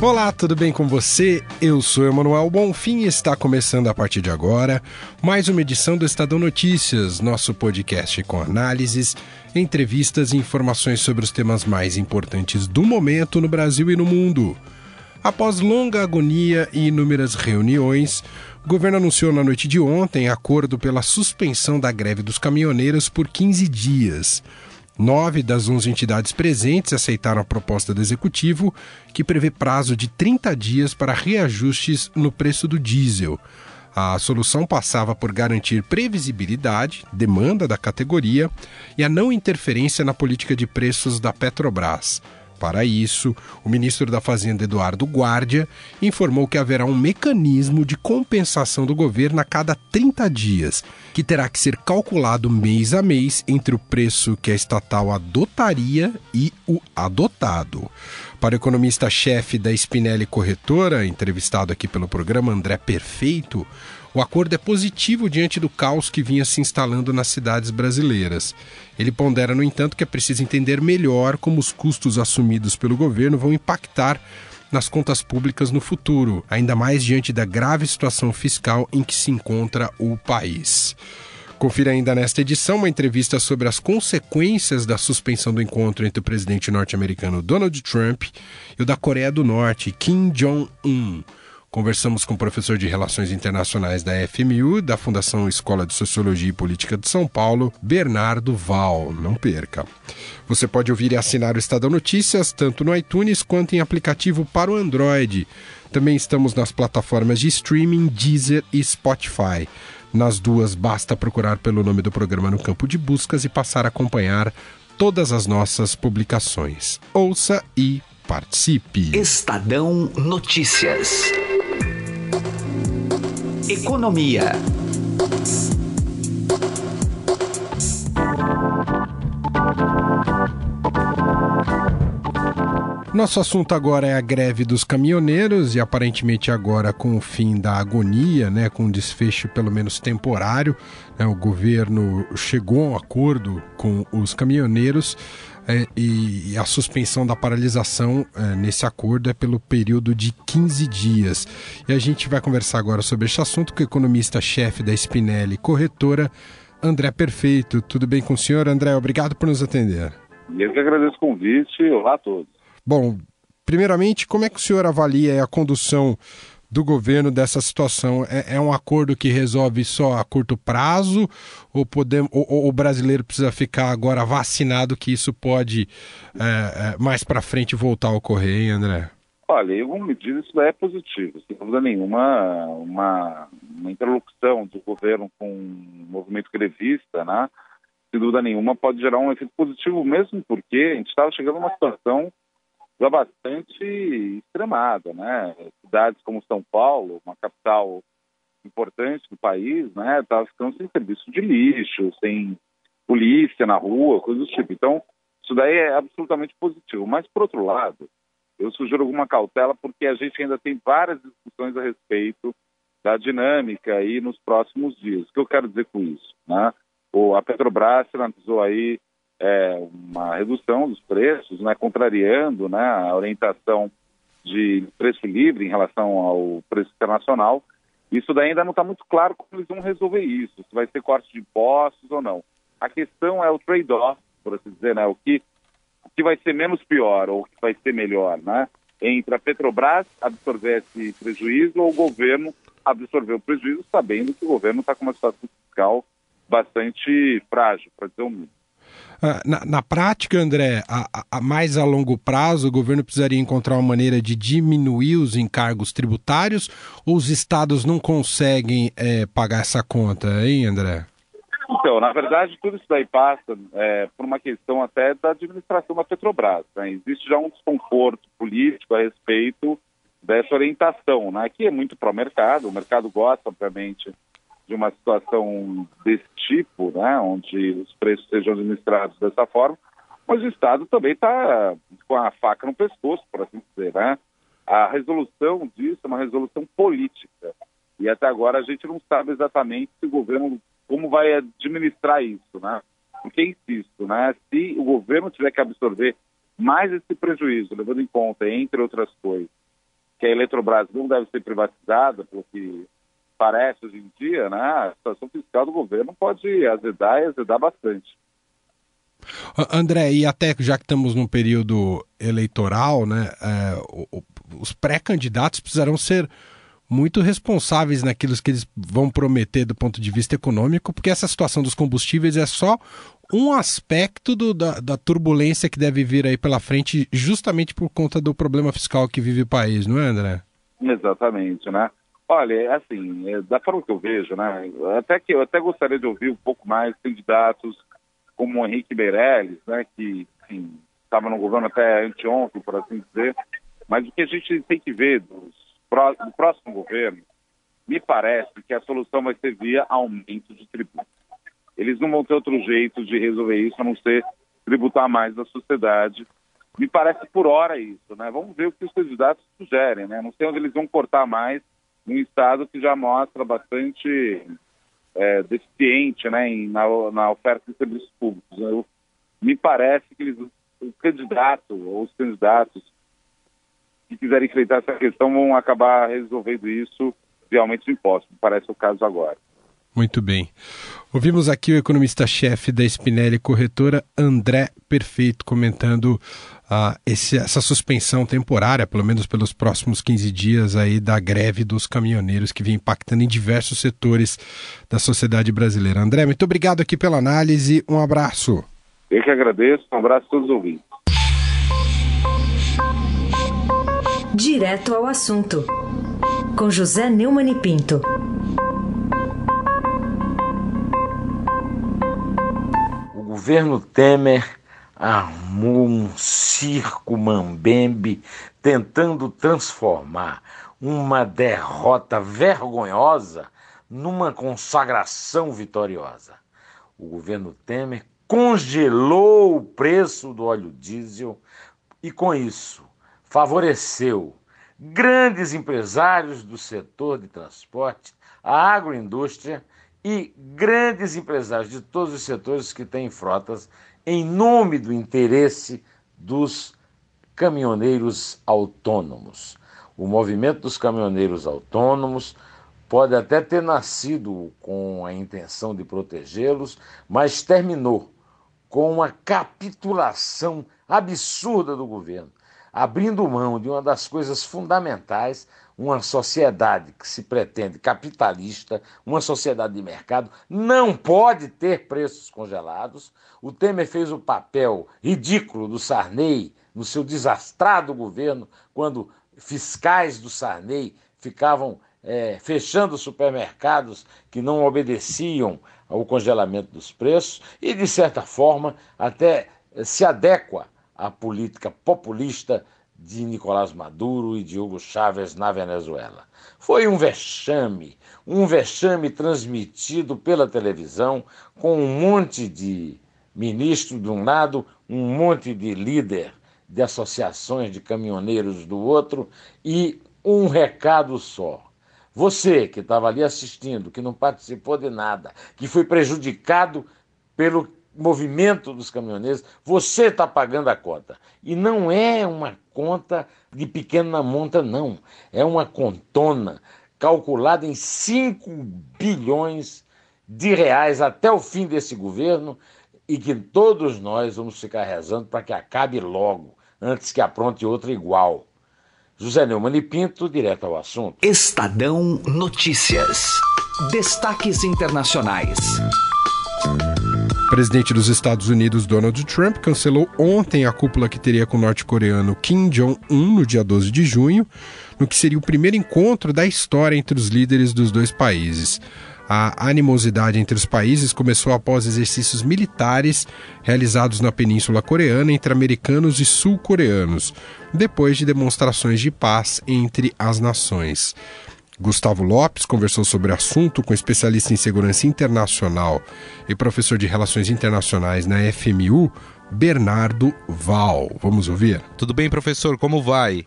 Olá, tudo bem com você? Eu sou Emanuel Bonfim e está começando a partir de agora mais uma edição do Estadão Notícias, nosso podcast com análises, entrevistas e informações sobre os temas mais importantes do momento no Brasil e no mundo. Após longa agonia e inúmeras reuniões, o governo anunciou na noite de ontem acordo pela suspensão da greve dos caminhoneiros por 15 dias. Nove das onze entidades presentes aceitaram a proposta do executivo, que prevê prazo de 30 dias para reajustes no preço do diesel. A solução passava por garantir previsibilidade, demanda da categoria e a não interferência na política de preços da Petrobras. Para isso, o ministro da Fazenda Eduardo Guardia informou que haverá um mecanismo de compensação do governo a cada 30 dias, que terá que ser calculado mês a mês entre o preço que a estatal adotaria e o adotado. Para o economista-chefe da Spinelli Corretora, entrevistado aqui pelo programa André Perfeito, o acordo é positivo diante do caos que vinha se instalando nas cidades brasileiras. Ele pondera, no entanto, que é preciso entender melhor como os custos assumidos pelo governo vão impactar nas contas públicas no futuro, ainda mais diante da grave situação fiscal em que se encontra o país. Confira ainda nesta edição uma entrevista sobre as consequências da suspensão do encontro entre o presidente norte-americano Donald Trump e o da Coreia do Norte, Kim Jong-un. Conversamos com o professor de Relações Internacionais da FMU, da Fundação Escola de Sociologia e Política de São Paulo, Bernardo Val. Não perca. Você pode ouvir e assinar o Estadão Notícias tanto no iTunes quanto em aplicativo para o Android. Também estamos nas plataformas de streaming Deezer e Spotify. Nas duas, basta procurar pelo nome do programa no campo de buscas e passar a acompanhar todas as nossas publicações. Ouça e participe. Estadão Notícias. Economia. Nosso assunto agora é a greve dos caminhoneiros e aparentemente agora com o fim da agonia, né, com um desfecho pelo menos temporário, né, o governo chegou a um acordo com os caminhoneiros e, a suspensão da paralisação é, nesse acordo é pelo período de 15 dias. E a gente vai conversar agora sobre esse assunto com o economista-chefe da Spinelli Corretora, André Perfeito. Tudo bem com o senhor, André? Obrigado por nos atender. Eu que agradeço o convite. Olá a todos. Bom, primeiramente, como é que o senhor avalia a condução do governo dessa situação? É, é, um acordo que resolve só a curto prazo ou, podemos, ou, ou o brasileiro precisa ficar agora vacinado que isso pode é, é, mais para frente voltar a ocorrer, hein, André? Olha, em alguma medida isso é positivo, sem dúvida nenhuma, uma, uma interlocução do governo com o movimento grevista, né? Sem dúvida nenhuma pode gerar um efeito positivo, mesmo porque a gente estava chegando a uma situação já bastante extremada, né? Cidades como São Paulo, uma capital importante do país, né? Estava ficando sem serviço de lixo, sem polícia na rua, coisas do tipo. Então, isso daí é absolutamente positivo. Mas, por outro lado, eu sugiro alguma cautela porque a gente ainda tem várias discussões a respeito da dinâmica aí nos próximos dias. O que eu quero dizer com isso? Né? O, a Petrobras sinalizou aí é, uma redução dos preços, né, contrariando né, a orientação de preço livre em relação ao preço internacional. Isso daí ainda não está muito claro como eles vão resolver isso, se vai ser corte de impostos ou não. A questão é o trade-off, por assim dizer, né, o que, o que vai ser menos pior ou o que vai ser melhor, né, entre a Petrobras absorver esse prejuízo ou o governo absorver o prejuízo, sabendo que o governo está com uma situação fiscal bastante frágil, para dizer o mínimo. Ah, na, na, prática, André, a, a, mais a longo prazo, o governo precisaria encontrar uma maneira de diminuir os encargos tributários ou os estados não conseguem é, pagar essa conta, hein, André? Então, na verdade, tudo isso daí passa é, por uma questão até da administração da Petrobras. Né? Existe já um desconforto político a respeito dessa orientação, né? que é muito para o mercado. O mercado gosta, obviamente, de uma situação desse tipo, né, onde os preços sejam administrados dessa forma, mas o Estado também está com a faca no pescoço, por assim dizer, né? A resolução disso é uma resolução política. E até agora a gente não sabe exatamente se o governo, como vai administrar isso, né? Porque, insisto, né? Se o governo tiver que absorver mais esse prejuízo, levando em conta, entre outras coisas, que a Eletrobras não deve ser privatizada, pelo que parece hoje em dia, né? A situação fiscal do governo pode azedar e azedar bastante. André, e até já que estamos num período eleitoral, né, é, os pré-candidatos precisarão ser muito responsáveis naquilo que eles vão prometer do ponto de vista econômico, porque essa situação dos combustíveis é só um aspecto do, da, da, turbulência que deve vir aí pela frente, justamente por conta do problema fiscal que vive o país, não é, André? Exatamente, né? Olha, é assim, é, da forma que eu vejo, né? Até que eu até gostaria de ouvir um pouco mais candidatos como o Henrique Meirelles, né? Que, estava no governo até anteontem, por assim dizer. Mas o que a gente tem que ver dos, do próximo governo, me parece que a solução vai ser via aumento de tributos. Eles não vão ter outro jeito de resolver isso a não ser tributar mais da sociedade. Me parece por hora isso, né? Vamos ver o que os candidatos sugerem, né? Não sei onde eles vão cortar mais num estado que já mostra bastante é, deficiente, né, em, na, na, oferta de serviços públicos. Eu, me parece que eles, o candidato ou os candidatos que quiserem enfrentar essa questão vão acabar resolvendo isso realmente de impostos. Parece o caso agora. Muito bem. Ouvimos aqui o economista-chefe da Spinelli Corretora, André Perfeito, comentando uh, esse, essa suspensão temporária, pelo menos pelos próximos 15 dias aí da greve dos caminhoneiros que vem impactando em diversos setores da sociedade brasileira. André, muito obrigado aqui pela análise. Um abraço. Eu que agradeço. Um abraço a todos os ouvintes. Direto ao assunto, com José Neumann e Pinto. Governo Temer armou um circo mambembe tentando transformar uma derrota vergonhosa numa consagração vitoriosa. O governo Temer congelou o preço do óleo diesel e, com isso, favoreceu grandes empresários do setor de transporte, a agroindústria e grandes empresários de todos os setores que têm frotas em nome do interesse dos caminhoneiros autônomos. O movimento dos caminhoneiros autônomos pode até ter nascido com a intenção de protegê-los, mas terminou com uma capitulação absurda do governo abrindo mão de uma das coisas fundamentais, uma sociedade que se pretende capitalista, uma sociedade de mercado, não pode ter preços congelados. O Temer fez o papel ridículo do Sarney no seu desastrado governo, quando fiscais do Sarney ficavam é, fechando supermercados que não obedeciam ao congelamento dos preços e, de certa forma, até se adequa a política populista de Nicolás Maduro e de Hugo Chávez na Venezuela. Foi um vexame, um vexame transmitido pela televisão com um monte de ministro de um lado, um monte de líder de associações de caminhoneiros do outro e um recado só. Você que estava ali assistindo, que não participou de nada, que foi prejudicado pelo movimento dos caminhoneiros, você está pagando a conta. E não é uma conta de pequena monta, não. É uma contona calculada em 5 bilhões de reais até o fim desse governo e que todos nós vamos ficar rezando para que acabe logo, antes que apronte outra igual. José Neumann e Pinto, direto ao assunto. Estadão Notícias. Destaques internacionais. O presidente dos Estados Unidos, Donald Trump, cancelou ontem a cúpula que teria com o norte-coreano Kim Jong-un no dia 12 de junho, no que seria o primeiro encontro da história entre os líderes dos dois países. A animosidade entre os países começou após exercícios militares realizados na Península Coreana entre americanos e sul-coreanos, depois de demonstrações de paz entre as nações. Gustavo Lopes conversou sobre o assunto com especialista em segurança internacional e professor de relações internacionais na FMU, Bernardo Val. Vamos ouvir? Tudo bem, professor? Como vai?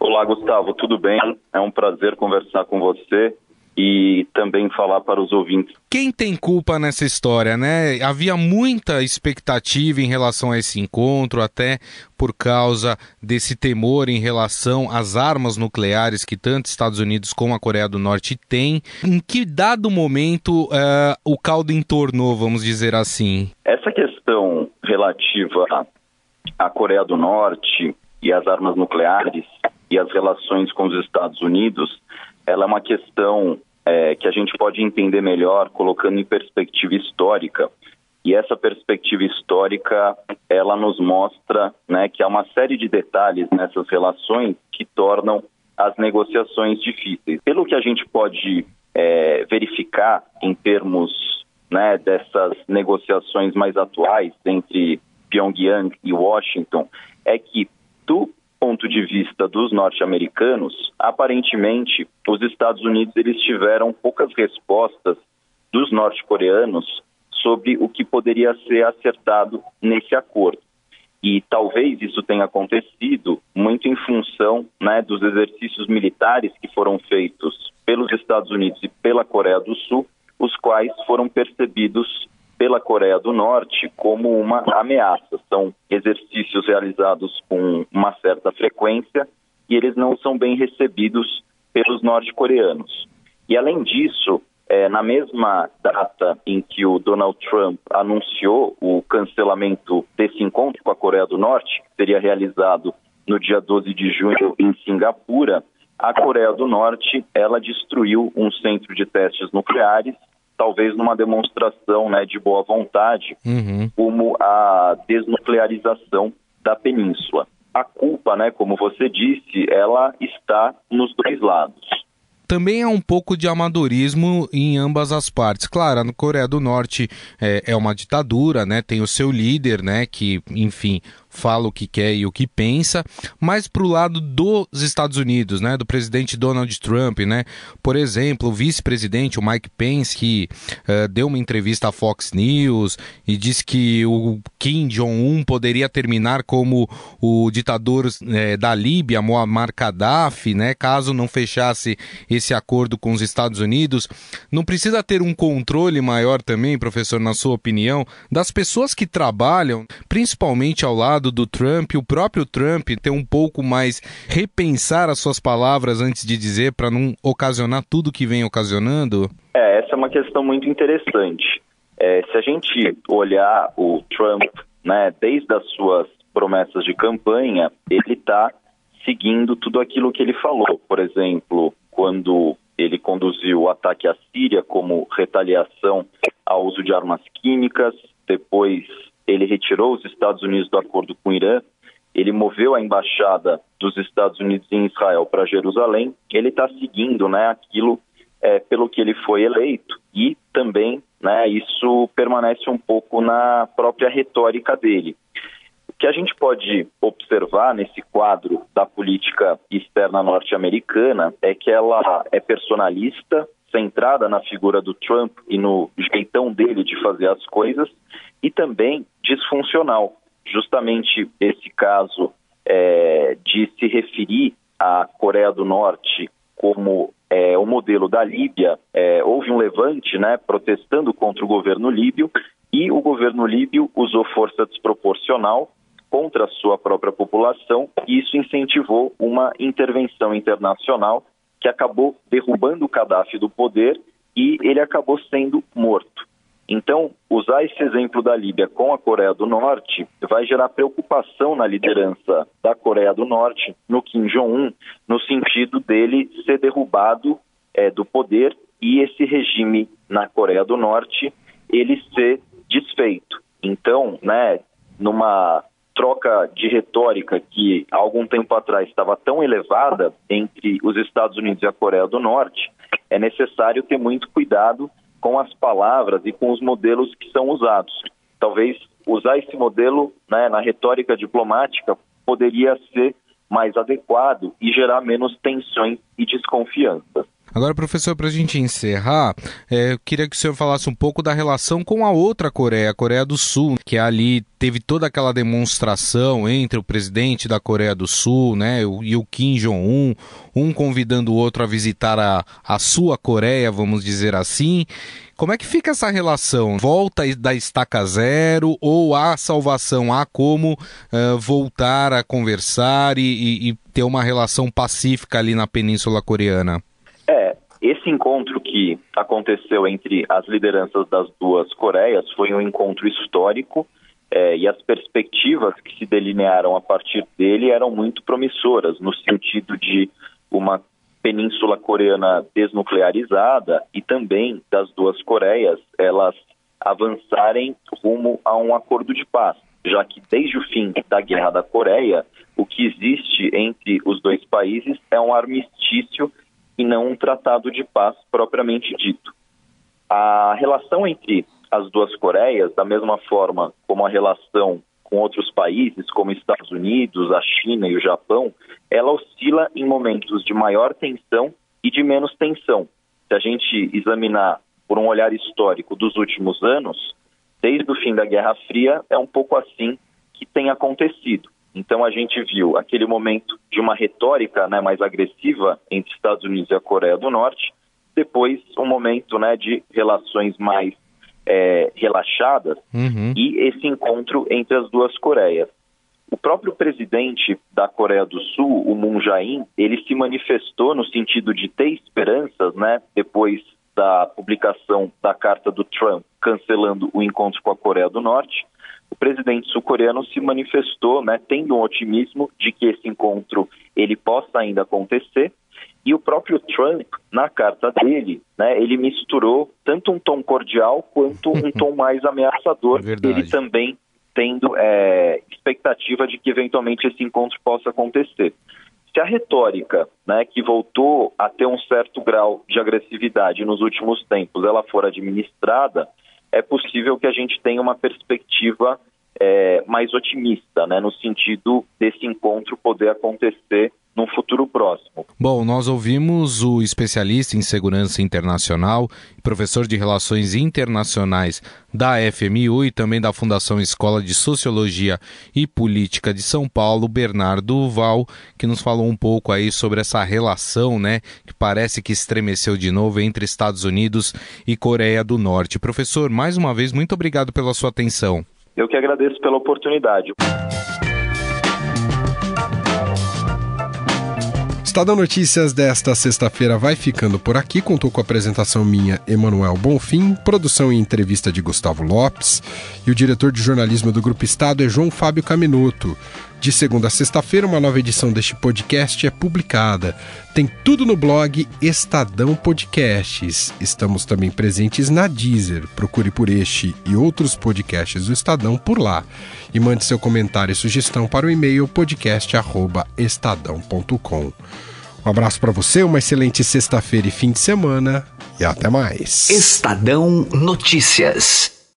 Olá, Gustavo, tudo bem? É um prazer conversar com você e também falar para os ouvintes. Quem tem culpa nessa história, né? Havia muita expectativa em relação a esse encontro, até por causa desse temor em relação às armas nucleares que tanto Estados Unidos como a Coreia do Norte têm. Em que dado momento uh, o caldo entornou, vamos dizer assim? Essa questão relativa à Coreia do Norte e às armas nucleares e as relações com os Estados Unidos ela é uma questão é, que a gente pode entender melhor colocando em perspectiva histórica. E essa perspectiva histórica, ela nos mostra né, que há uma série de detalhes nessas relações que tornam as negociações difíceis. Pelo que a gente pode é, verificar em termos né, dessas negociações mais atuais entre Pyongyang e Washington, é que do ponto de vista dos norte-americanos, aparentemente os Estados Unidos eles tiveram poucas respostas dos norte-coreanos sobre o que poderia ser acertado nesse acordo. E talvez isso tenha acontecido muito em função né, dos exercícios militares que foram feitos pelos Estados Unidos e pela Coreia do Sul, os quais foram percebidos pela Coreia do Norte como uma ameaça. São exercícios realizados com uma certa frequência e eles não são bem recebidos pelos norte-coreanos. E além disso, é, na mesma data em que o Donald Trump anunciou o cancelamento desse encontro com a Coreia do Norte, que seria realizado no dia 12 de junho em Singapura, a Coreia do Norte ela destruiu um centro de testes nucleares talvez numa demonstração né, de boa vontade, uhum. como a desnuclearização da península. A culpa, né, como você disse, ela está nos dois lados também é um pouco de amadorismo em ambas as partes. Claro, a Coreia do Norte é, é, uma ditadura, né? Tem o seu líder, né? Que, enfim, fala o que quer e o que pensa, mas para o lado dos Estados Unidos, né, do presidente Donald Trump, né, por exemplo, o vice-presidente, o Mike Pence, que uh, deu uma entrevista à Fox News e disse que o Kim Jong-un poderia terminar como o ditador eh, da Líbia, Muammar Gaddafi, né, caso não fechasse esse acordo com os Estados Unidos. Não precisa ter um controle maior também, professor, na sua opinião, das pessoas que trabalham, principalmente ao lado lado do Trump, o próprio Trump ter um pouco mais repensar as suas palavras antes de dizer para não ocasionar tudo que vem ocasionando? É, essa é uma questão muito interessante. É, se a gente olhar o Trump, né, desde as suas promessas de campanha, ele está seguindo tudo aquilo que ele falou. Por exemplo, quando ele conduziu o ataque à Síria como retaliação ao uso de armas químicas, depois ele retirou os Estados Unidos do acordo com o Irã, ele moveu a embaixada dos Estados Unidos em Israel para Jerusalém, ele está seguindo né, aquilo é, pelo que ele foi eleito e também né, isso permanece um pouco na própria retórica dele. O que a gente pode observar nesse quadro da política externa norte-americana é que ela é personalista, centrada na figura do Trump e no jeitão dele de fazer as coisas, e também disfuncional. Justamente esse caso é, de se referir à Coreia do Norte como é, o modelo da Líbia, é, houve um levante né, protestando contra o governo líbio e o governo líbio usou força desproporcional contra a sua própria população e isso incentivou uma intervenção internacional que acabou derrubando o Gaddafi do poder e ele acabou sendo morto. Então, usar esse exemplo da Líbia com a Coreia do Norte vai gerar preocupação na liderança da Coreia do Norte, no Kim Jong-un, no sentido dele ser derrubado é, do poder e esse regime na Coreia do Norte ele ser desfeito. Então, né, numa troca de retórica que há algum tempo atrás estava tão elevada entre os Estados Unidos e a Coreia do Norte, é necessário ter muito cuidado com as palavras e com os modelos que são usados. Talvez usar esse modelo né, na retórica diplomática poderia ser mais adequado e gerar menos tensões e desconfiança. Agora, professor, para a gente encerrar, é, eu queria que o senhor falasse um pouco da relação com a outra Coreia, a Coreia do Sul, que ali teve toda aquela demonstração entre o presidente da Coreia do Sul né, e o Kim Jong-un, um convidando o outro a visitar a, a sua Coreia, vamos dizer assim. Como é que fica essa relação? Volta da estaca zero ou há salvação? Há como uh, voltar a conversar e, e, e ter uma relação pacífica ali na Península Coreana? Esse encontro que aconteceu entre as lideranças das duas Coreias foi um encontro histórico é, e as perspectivas que se delinearam a partir dele eram muito promissoras, no sentido de uma península coreana desnuclearizada e também das duas Coreias elas avançarem rumo a um acordo de paz, já que desde o fim da Guerra da Coreia, o que existe entre os dois países é um armistício e não um tratado de paz propriamente dito. A relação entre as duas Coreias, da mesma forma como a relação com outros países, como Estados Unidos, a China e o Japão, ela oscila em momentos de maior tensão e de menos tensão. Se a gente examinar por um olhar histórico dos últimos anos, desde o fim da Guerra Fria, é um pouco assim que tem acontecido. Então a gente viu aquele momento de uma retórica né, mais agressiva entre Estados Unidos e a Coreia do Norte, depois um momento né, de relações mais é, relaxadas uhum. e esse encontro entre as duas Coreias. O próprio presidente da Coreia do Sul, o Moon Jae-in, ele se manifestou no sentido de ter esperanças, né, depois da publicação da carta do Trump cancelando o encontro com a Coreia do Norte, o presidente sul-coreano se manifestou, né, tendo um otimismo de que esse encontro ele possa ainda acontecer. E o próprio Trump, na carta dele, né, ele misturou tanto um tom cordial quanto um tom mais ameaçador. É ele também tendo é, expectativa de que eventualmente esse encontro possa acontecer. Se a retórica, né, que voltou a ter um certo grau de agressividade nos últimos tempos, ela for administrada, é possível que a gente tenha uma perspectiva é, mais otimista, né, no sentido desse encontro poder acontecer num futuro próximo. Bom, nós ouvimos o especialista em segurança internacional professor de relações internacionais da FMU e também da Fundação Escola de Sociologia e Política de São Paulo, Bernardo Val, que nos falou um pouco aí sobre essa relação, né, que parece que estremeceu de novo entre Estados Unidos e Coreia do Norte. Professor, mais uma vez, muito obrigado pela sua atenção. Eu que agradeço pela oportunidade. Estadão Notícias desta sexta-feira vai ficando por aqui. Contou com a apresentação minha, Emanuel Bonfim, produção e entrevista de Gustavo Lopes. E o diretor de jornalismo do Grupo Estado é João Fábio Caminuto. De segunda a sexta-feira, uma nova edição deste podcast é publicada. Tem tudo no blog Estadão Podcasts. Estamos também presentes na Deezer. Procure por este e outros podcasts do Estadão por lá. E mande seu comentário e sugestão para o e-mail podcast@estadão.com. Um abraço para você, uma excelente sexta-feira e fim de semana e até mais. Estadão Notícias.